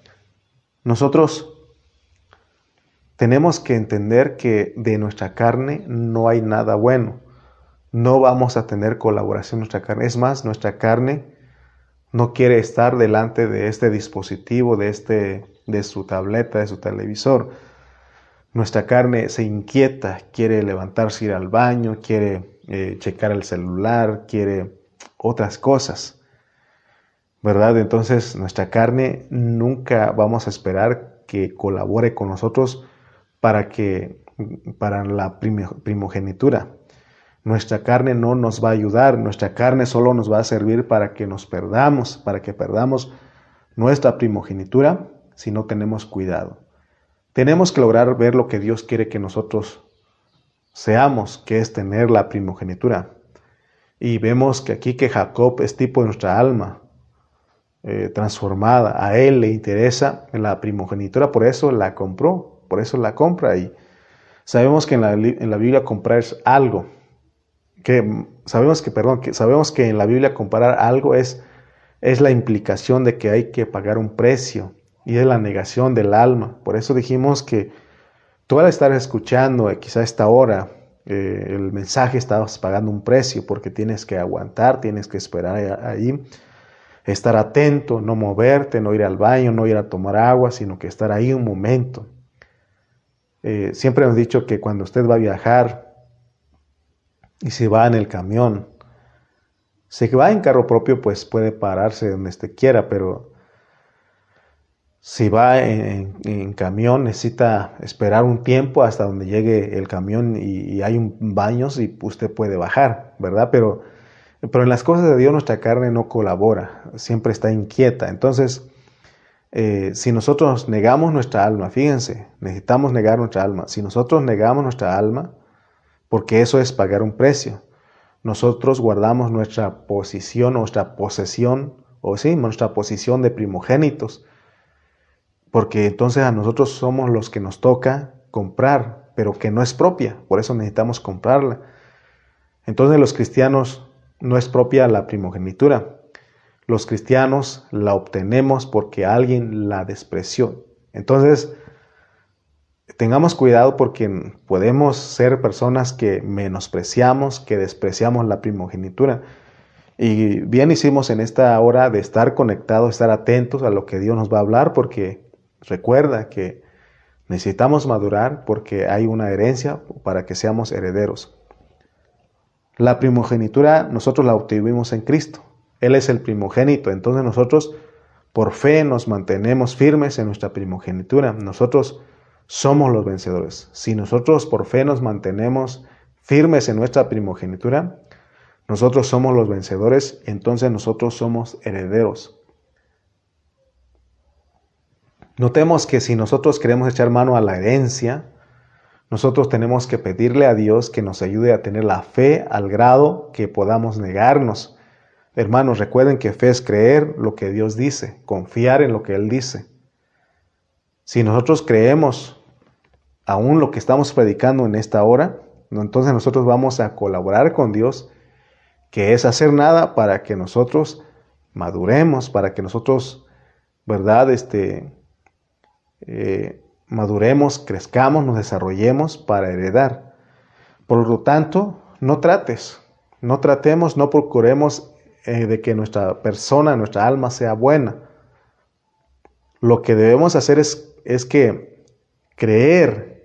Nosotros tenemos que entender que de nuestra carne no hay nada bueno. No vamos a tener colaboración en nuestra carne. Es más, nuestra carne no quiere estar delante de este dispositivo, de, este, de su tableta, de su televisor nuestra carne se inquieta, quiere levantarse, ir al baño, quiere eh, checar el celular, quiere otras cosas. ¿Verdad? Entonces nuestra carne nunca vamos a esperar que colabore con nosotros para que para la primogenitura. Nuestra carne no nos va a ayudar, nuestra carne solo nos va a servir para que nos perdamos, para que perdamos nuestra primogenitura si no tenemos cuidado. Tenemos que lograr ver lo que Dios quiere que nosotros seamos, que es tener la primogenitura. Y vemos que aquí que Jacob es tipo de nuestra alma eh, transformada. A él le interesa la primogenitura, por eso la compró, por eso la compra. Y sabemos que en la, en la Biblia comprar es algo. Que sabemos que, perdón, que sabemos que en la Biblia comprar algo es, es la implicación de que hay que pagar un precio y es la negación del alma. Por eso dijimos que tú al estar escuchando, eh, quizá a esta hora, eh, el mensaje estabas pagando un precio porque tienes que aguantar, tienes que esperar ahí, estar atento, no moverte, no ir al baño, no ir a tomar agua, sino que estar ahí un momento. Eh, siempre hemos dicho que cuando usted va a viajar y se va en el camión, si va en carro propio, pues puede pararse donde usted quiera, pero si va en, camión, necesita esperar un tiempo hasta donde llegue el camión y, hay un baños y usted puede bajar, ¿verdad? Pero, pero en las cosas de Dios nuestra carne no colabora, siempre está inquieta. Entonces, eh, si nosotros negamos nuestra alma, fíjense, necesitamos negar nuestra alma. Si nosotros negamos nuestra alma, porque eso es pagar un precio, nosotros guardamos nuestra posición, nuestra posesión, o sí, nuestra posición de primogénitos porque entonces a nosotros somos los que nos toca comprar, pero que no es propia, por eso necesitamos comprarla. Entonces los cristianos no es propia la primogenitura. Los cristianos la obtenemos porque alguien la despreció. Entonces, tengamos cuidado porque podemos ser personas que menospreciamos, que despreciamos la primogenitura. Y bien hicimos en esta hora de estar conectados, estar atentos a lo que Dios nos va a hablar, porque Recuerda que necesitamos madurar porque hay una herencia para que seamos herederos. La primogenitura nosotros la obtuvimos en Cristo. Él es el primogénito. Entonces nosotros por fe nos mantenemos firmes en nuestra primogenitura. Nosotros somos los vencedores. Si nosotros por fe nos mantenemos firmes en nuestra primogenitura, nosotros somos los vencedores, entonces nosotros somos herederos. Notemos que si nosotros queremos echar mano a la herencia, nosotros tenemos que pedirle a Dios que nos ayude a tener la fe al grado que podamos negarnos. Hermanos, recuerden que fe es creer lo que Dios dice, confiar en lo que Él dice. Si nosotros creemos aún lo que estamos predicando en esta hora, entonces nosotros vamos a colaborar con Dios, que es hacer nada para que nosotros maduremos, para que nosotros, ¿verdad? Este, eh, maduremos, crezcamos, nos desarrollemos para heredar. Por lo tanto, no trates, no tratemos, no procuremos eh, de que nuestra persona, nuestra alma sea buena. Lo que debemos hacer es, es que creer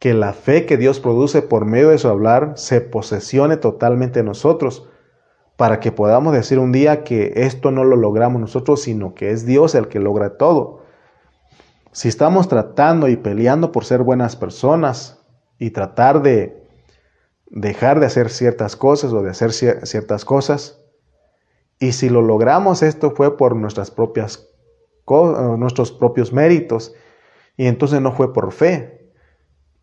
que la fe que Dios produce por medio de su hablar se posesione totalmente en nosotros, para que podamos decir un día que esto no lo logramos nosotros, sino que es Dios el que logra todo. Si estamos tratando y peleando por ser buenas personas y tratar de dejar de hacer ciertas cosas o de hacer ciertas cosas, y si lo logramos, esto fue por nuestras propias nuestros propios méritos, y entonces no fue por fe,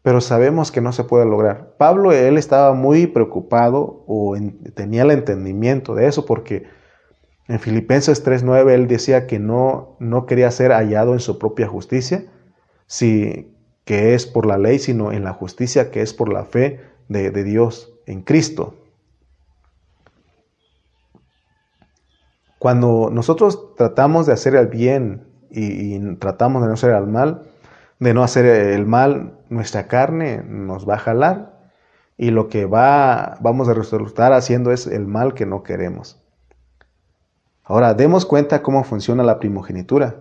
pero sabemos que no se puede lograr. Pablo, él estaba muy preocupado o tenía el entendimiento de eso porque en Filipenses 3.9 él decía que no, no quería ser hallado en su propia justicia, si, que es por la ley, sino en la justicia que es por la fe de, Dios en Cristo. Cuando nosotros tratamos de hacer el bien y, y tratamos de no hacer el mal, de no hacer el mal, nuestra carne nos va a jalar y lo que va, vamos a resultar haciendo es el mal que no queremos. Ahora, demos cuenta cómo funciona la primogenitura.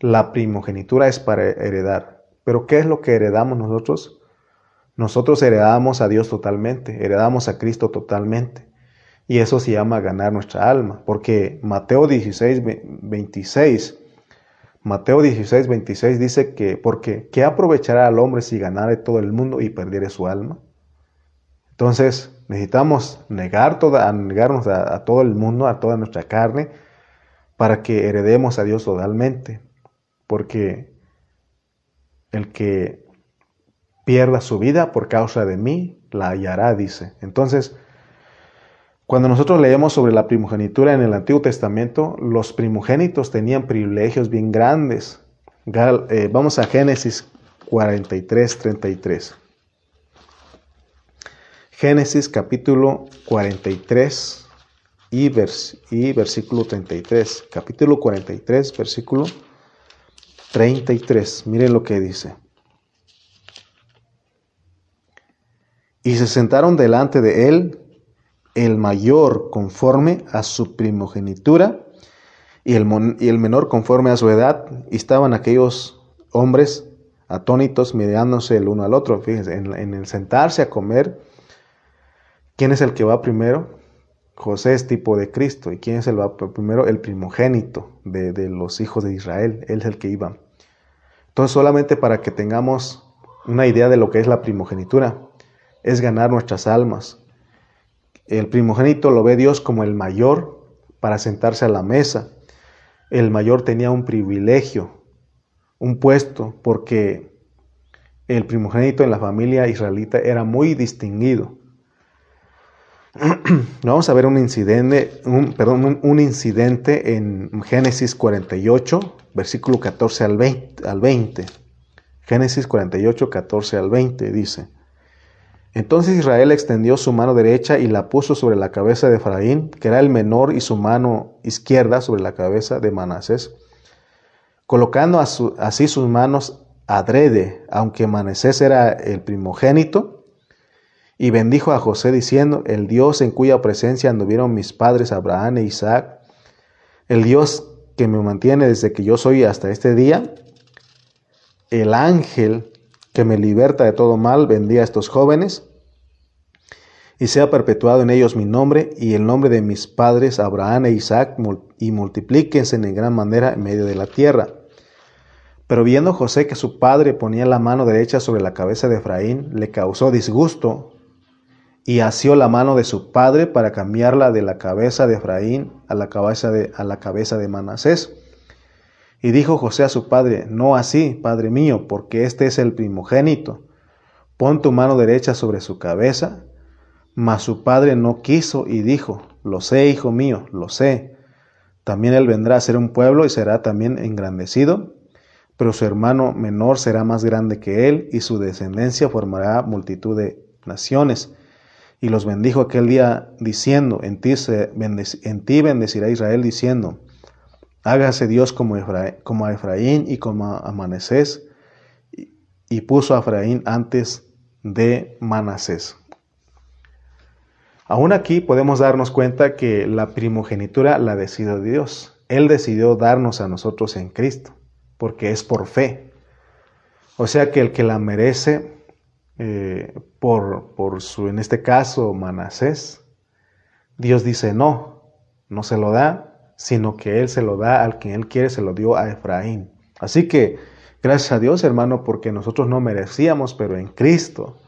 La primogenitura es para heredar. Pero ¿qué es lo que heredamos nosotros? Nosotros heredamos a Dios totalmente, heredamos a Cristo totalmente. Y eso se llama ganar nuestra alma, porque Mateo 16, 26 Mateo 16, 26 dice que, porque ¿qué aprovechará al hombre si ganare todo el mundo y perdiere su alma? Entonces necesitamos negar toda, negarnos a, todo el mundo, a toda nuestra carne, para que heredemos a Dios totalmente. Porque el que pierda su vida por causa de mí, la hallará, dice. Entonces, cuando nosotros leemos sobre la primogenitura en el Antiguo Testamento, los primogénitos tenían privilegios bien grandes. Eh, vamos a Génesis 43, 33. Génesis capítulo 43 y, y versículo 33. Capítulo 43, versículo 33. Miren lo que dice. Y se sentaron delante de él el mayor conforme a su primogenitura y el, y el menor conforme a su edad, y estaban aquellos hombres atónitos mirándose el uno al otro. Fíjense, en, el sentarse a comer, ¿quién es el que va primero? José es tipo de Cristo. ¿Y quién es el va primero? El primogénito de, de los hijos de Israel. Él es el que iba. Entonces, solamente para que tengamos una idea de lo que es la primogenitura, es ganar nuestras almas, el primogénito lo ve Dios como el mayor para sentarse a la mesa. El mayor tenía un privilegio, un puesto, porque el primogénito en la familia israelita era muy distinguido. Vamos a ver un incidente, un, perdón, un, incidente en Génesis 48, versículo 14 al 20, al 20. Génesis 48, 14 al 20 dice. Entonces Israel extendió su mano derecha y la puso sobre la cabeza de Efraín, que era el menor, y su mano izquierda sobre la cabeza de Manasés, colocando así sus manos adrede, aunque Manasés era el primogénito, y bendijo a José diciendo, el Dios en cuya presencia anduvieron mis padres Abraham e Isaac, el Dios que me mantiene desde que yo soy hasta este día, el ángel que me liberta de todo mal, bendiga a estos jóvenes, y sea perpetuado en ellos mi nombre y el nombre de mis padres Abraham e Isaac, y multiplíquense en gran manera en medio de la tierra. Pero viendo José que su padre ponía la mano derecha sobre la cabeza de Efraín, le causó disgusto, y asió la mano de su padre para cambiarla de la cabeza de Efraín a la cabeza de, a la cabeza de Manasés. Y dijo José a su padre, no así, padre mío, porque este es el primogénito. Pon tu mano derecha sobre su cabeza. Mas su padre no quiso y dijo, lo sé, hijo mío, lo sé. También él vendrá a ser un pueblo y será también engrandecido. pero su hermano menor será más grande que él, y su descendencia formará multitud de naciones. Y los bendijo aquel día diciendo, en ti, en ti bendecirá Israel diciendo, hágase Dios como, a Efraín y como a Manasés, y puso a Efraín antes de Manasés. Aún aquí podemos darnos cuenta que la primogenitura la decidió Dios. Él decidió darnos a nosotros en Cristo, porque es por fe. O sea que el que la merece eh, por, por su, en este caso, Manasés, Dios dice no, no se lo da, sino que Él se lo da al que Él quiere, se lo dio a Efraín. Así que gracias a Dios, hermano, porque nosotros no merecíamos, pero en Cristo,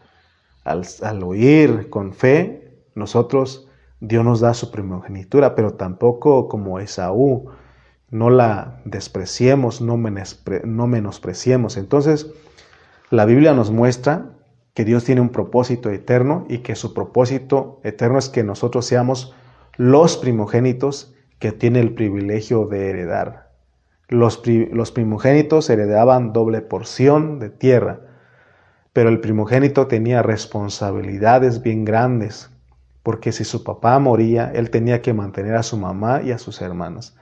al, al oír con fe, nosotros, Dios nos da su primogenitura, pero tampoco como Esaú, no la despreciemos, no, no menospreciemos. Entonces, la Biblia nos muestra que Dios tiene un propósito eterno y que su propósito eterno es que nosotros seamos los primogénitos que tiene el privilegio de heredar. Los, los, primogénitos heredaban doble porción de tierra, pero el primogénito tenía responsabilidades bien grandes porque si su papá moría, él tenía que mantener a su mamá y a sus hermanas,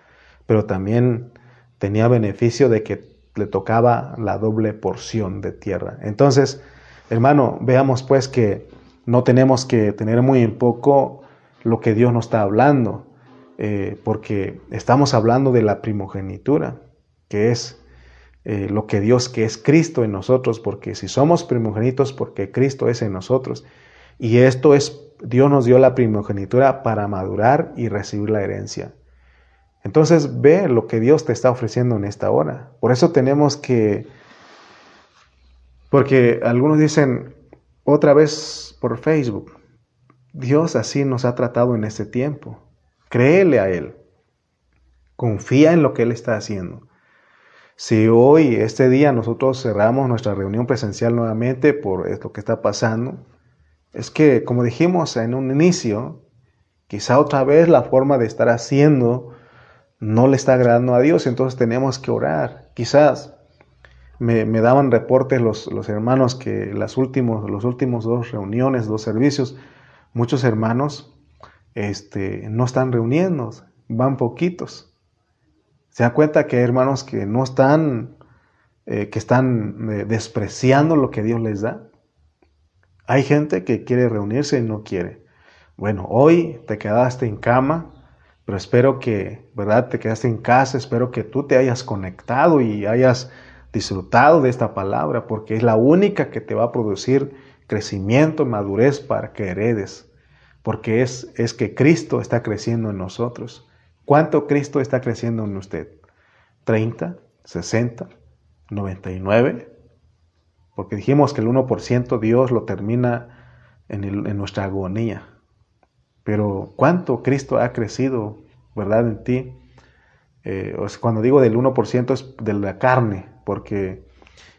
pero también tenía beneficio de que le tocaba la doble porción de tierra. Entonces, hermano, veamos pues que no tenemos que tener muy en poco lo que Dios nos está hablando, eh, porque estamos hablando de la primogenitura, que es eh, lo que Dios, que es Cristo en nosotros, porque si somos primogenitos, porque Cristo es en nosotros, y esto es Dios nos dio la primogenitura para madurar y recibir la herencia. Entonces ve lo que Dios te está ofreciendo en esta hora. Por eso tenemos que, porque algunos dicen otra vez por Facebook, Dios así nos ha tratado en este tiempo. Créele a Él. Confía en lo que Él está haciendo. Si hoy, este día, nosotros cerramos nuestra reunión presencial nuevamente por esto que está pasando, es que, como dijimos en un inicio, quizá otra vez la forma de estar haciendo no le está agradando a Dios, entonces tenemos que orar. Quizás me, daban reportes los, hermanos que las últimos, los últimos dos reuniones, dos servicios, muchos hermanos este, no están reuniendo, van poquitos. Se da cuenta que hay hermanos que no están, eh, que están eh, despreciando lo que Dios les da. Hay gente que quiere reunirse y no quiere. Bueno, hoy te quedaste en cama, pero espero que, ¿verdad? Te quedaste en casa, espero que tú te hayas conectado y hayas disfrutado de esta palabra, porque es la única que te va a producir crecimiento, madurez para que heredes, porque es, es que Cristo está creciendo en nosotros. ¿Cuánto Cristo está creciendo en usted? ¿30? ¿60? ¿99? Porque dijimos que el 1% Dios lo termina en, nuestra agonía. Pero cuánto Cristo ha crecido, ¿verdad? En ti. Eh, cuando digo del 1% es de la carne, porque,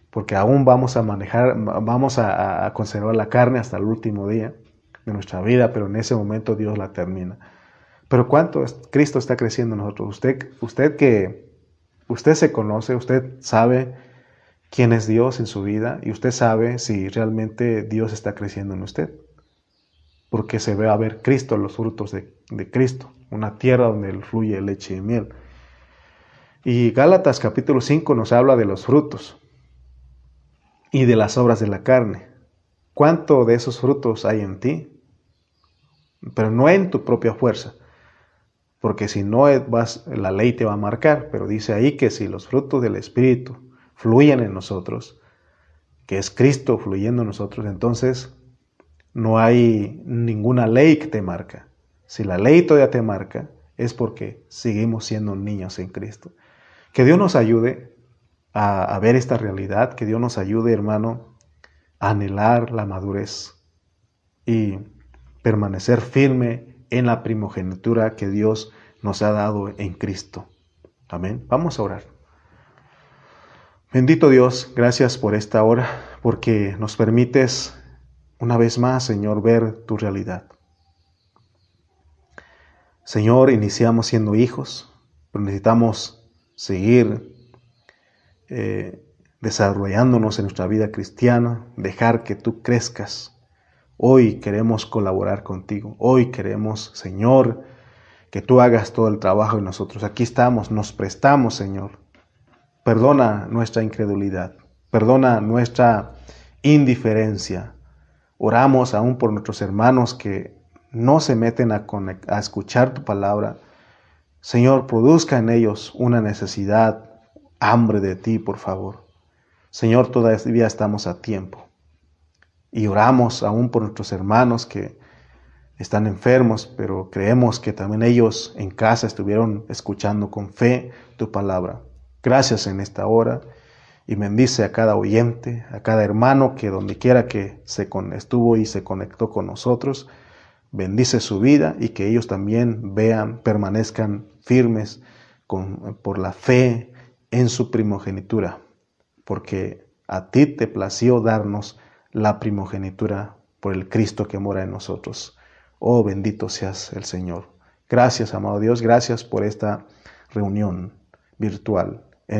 porque aún vamos a manejar, vamos a, conservar la carne hasta el último día de nuestra vida, pero en ese momento Dios la termina. Pero cuánto Cristo está creciendo en nosotros. Usted, usted que usted se conoce, usted sabe quién es Dios en su vida y usted sabe si realmente Dios está creciendo en usted. Porque se ve a ver Cristo, los frutos de, Cristo, una tierra donde fluye leche y miel. Y Gálatas capítulo 5 nos habla de los frutos y de las obras de la carne. ¿Cuánto de esos frutos hay en ti? Pero no en tu propia fuerza, porque si no vas, la ley te va a marcar, pero dice ahí que si los frutos del Espíritu fluyen en nosotros, que es Cristo fluyendo en nosotros, entonces no hay ninguna ley que te marca. Si la ley todavía te marca, es porque seguimos siendo niños en Cristo. Que Dios nos ayude a, a ver esta realidad, que Dios nos ayude, hermano, a anhelar la madurez y permanecer firme en la primogenitura que Dios nos ha dado en Cristo. Amén. Vamos a orar. Bendito Dios, gracias por esta hora, porque nos permites una vez más, Señor, ver tu realidad. Señor, iniciamos siendo hijos, pero necesitamos seguir eh, desarrollándonos en nuestra vida cristiana, dejar que tú crezcas. Hoy queremos colaborar contigo. Hoy queremos, Señor, que tú hagas todo el trabajo y nosotros aquí estamos, nos prestamos, Señor. Perdona nuestra incredulidad, perdona nuestra indiferencia. Oramos aún por nuestros hermanos que no se meten a, a escuchar tu palabra. Señor, produzca en ellos una necesidad, hambre de ti, por favor. Señor, todavía estamos a tiempo. Y oramos aún por nuestros hermanos que están enfermos, pero creemos que también ellos en casa estuvieron escuchando con fe tu palabra. Gracias en esta hora y bendice a cada oyente, a cada hermano que donde quiera que se estuvo y se conectó con nosotros, bendice su vida y que ellos también vean, permanezcan firmes con, por la fe en su primogenitura, porque a ti te plació darnos la primogenitura por el Cristo que mora en nosotros. Oh, bendito seas el Señor. Gracias, amado Dios, gracias por esta reunión virtual.